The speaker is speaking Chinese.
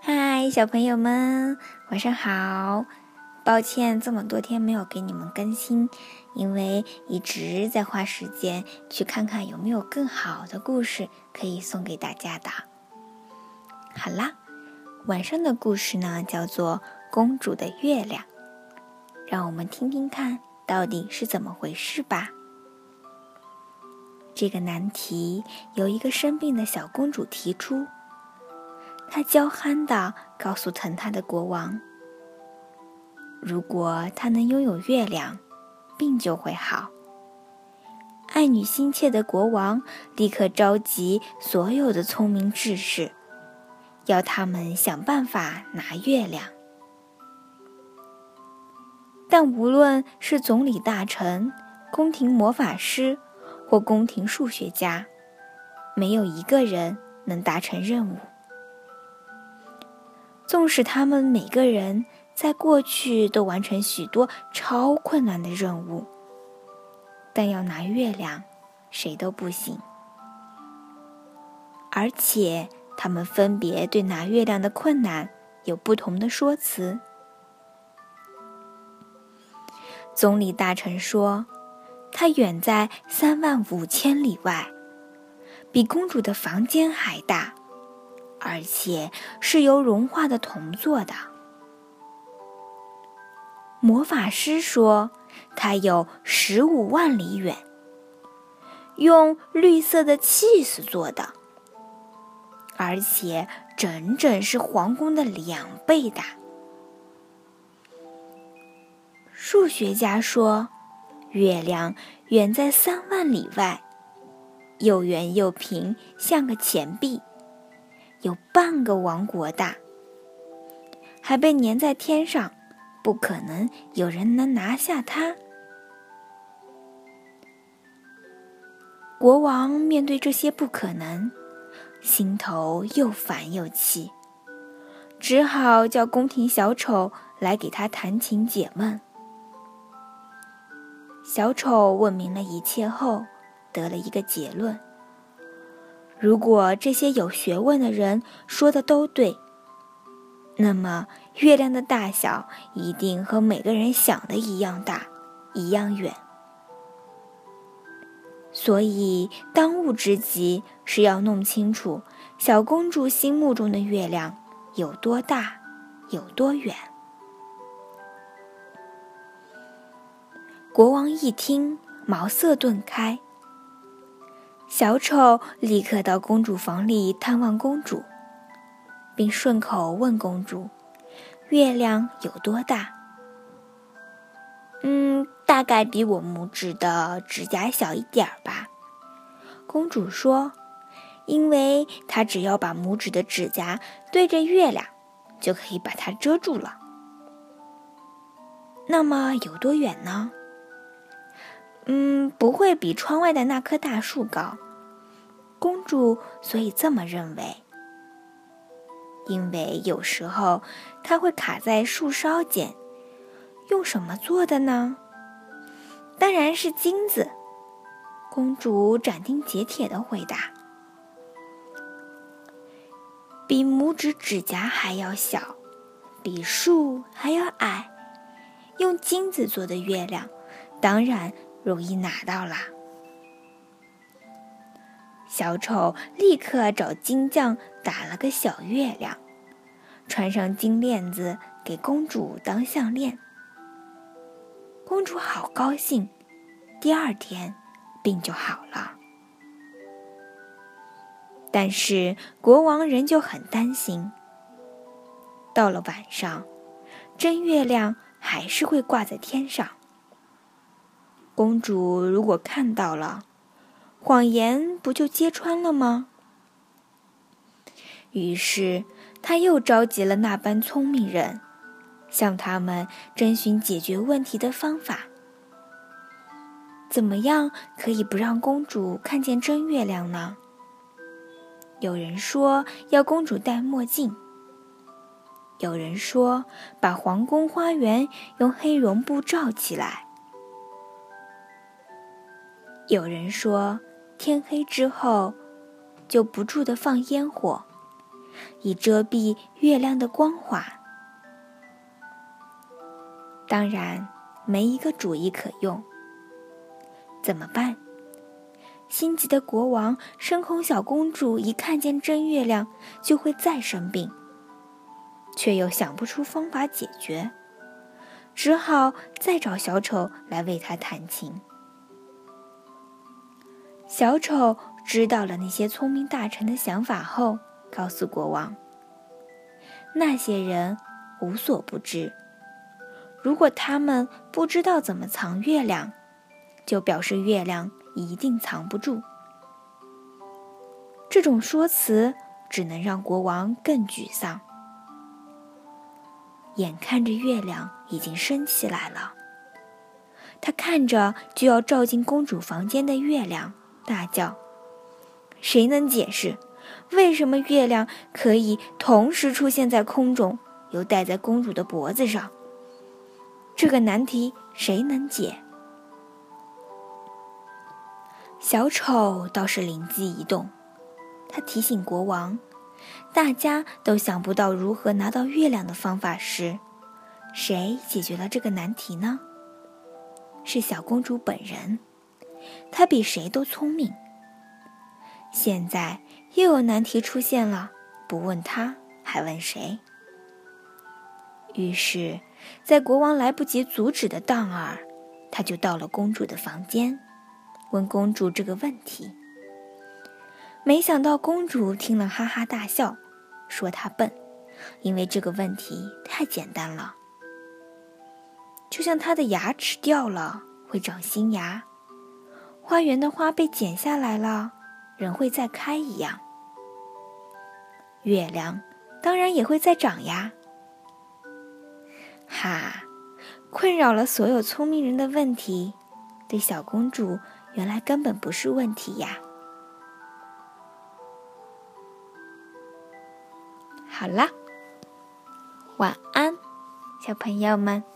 嗨，小朋友们，晚上好！抱歉，这么多天没有给你们更新，因为一直在花时间去看看有没有更好的故事可以送给大家的。好啦，晚上的故事呢，叫做《公主的月亮》，让我们听听看到底是怎么回事吧。这个难题由一个生病的小公主提出。他娇憨地告诉疼他的国王：“如果他能拥有月亮，病就会好。”爱女心切的国王立刻召集所有的聪明智士，要他们想办法拿月亮。但无论是总理大臣、宫廷魔法师或宫廷数学家，没有一个人能达成任务。纵使他们每个人在过去都完成许多超困难的任务，但要拿月亮，谁都不行。而且，他们分别对拿月亮的困难有不同的说辞。总理大臣说：“他远在三万五千里外，比公主的房间还大。”而且是由融化的铜做的。魔法师说，它有十五万里远，用绿色的气丝做的，而且整整是皇宫的两倍大。数学家说，月亮远在三万里外，又圆又平，像个钱币。有半个王国大，还被粘在天上，不可能有人能拿下它。国王面对这些不可能，心头又烦又气，只好叫宫廷小丑来给他弹琴解闷。小丑问明了一切后，得了一个结论。如果这些有学问的人说的都对，那么月亮的大小一定和每个人想的一样大，一样远。所以，当务之急是要弄清楚小公主心目中的月亮有多大，有多远。国王一听，茅塞顿开。小丑立刻到公主房里探望公主，并顺口问公主：“月亮有多大？”“嗯，大概比我拇指的指甲小一点儿吧。”公主说：“因为她只要把拇指的指甲对着月亮，就可以把它遮住了。”“那么有多远呢？”嗯，不会比窗外的那棵大树高。公主所以这么认为，因为有时候它会卡在树梢间。用什么做的呢？当然是金子。公主斩钉截铁的回答：“比拇指指甲还要小，比树还要矮，用金子做的月亮，当然。”容易拿到啦！小丑立刻找金匠打了个小月亮，穿上金链子给公主当项链。公主好高兴，第二天病就好了。但是国王仍旧很担心。到了晚上，真月亮还是会挂在天上。公主如果看到了，谎言不就揭穿了吗？于是，他又召集了那班聪明人，向他们征询解决问题的方法。怎么样可以不让公主看见真月亮呢？有人说要公主戴墨镜，有人说把皇宫花园用黑绒布罩起来。有人说，天黑之后就不住的放烟火，以遮蔽月亮的光华。当然，没一个主意可用。怎么办？心急的国王深恐小公主一看见真月亮就会再生病，却又想不出方法解决，只好再找小丑来为他弹琴。小丑知道了那些聪明大臣的想法后，告诉国王：“那些人无所不知。如果他们不知道怎么藏月亮，就表示月亮一定藏不住。”这种说辞只能让国王更沮丧。眼看着月亮已经升起来了，他看着就要照进公主房间的月亮。大叫：“谁能解释，为什么月亮可以同时出现在空中，又戴在公主的脖子上？这个难题谁能解？”小丑倒是灵机一动，他提醒国王：“大家都想不到如何拿到月亮的方法时，谁解决了这个难题呢？是小公主本人。”他比谁都聪明。现在又有难题出现了，不问他还问谁？于是，在国王来不及阻止的当儿，他就到了公主的房间，问公主这个问题。没想到公主听了哈哈大笑，说他笨，因为这个问题太简单了，就像他的牙齿掉了会长新牙。花园的花被剪下来了，人会再开一样。月亮当然也会再长呀。哈，困扰了所有聪明人的问题，对小公主原来根本不是问题呀。好啦，晚安，小朋友们。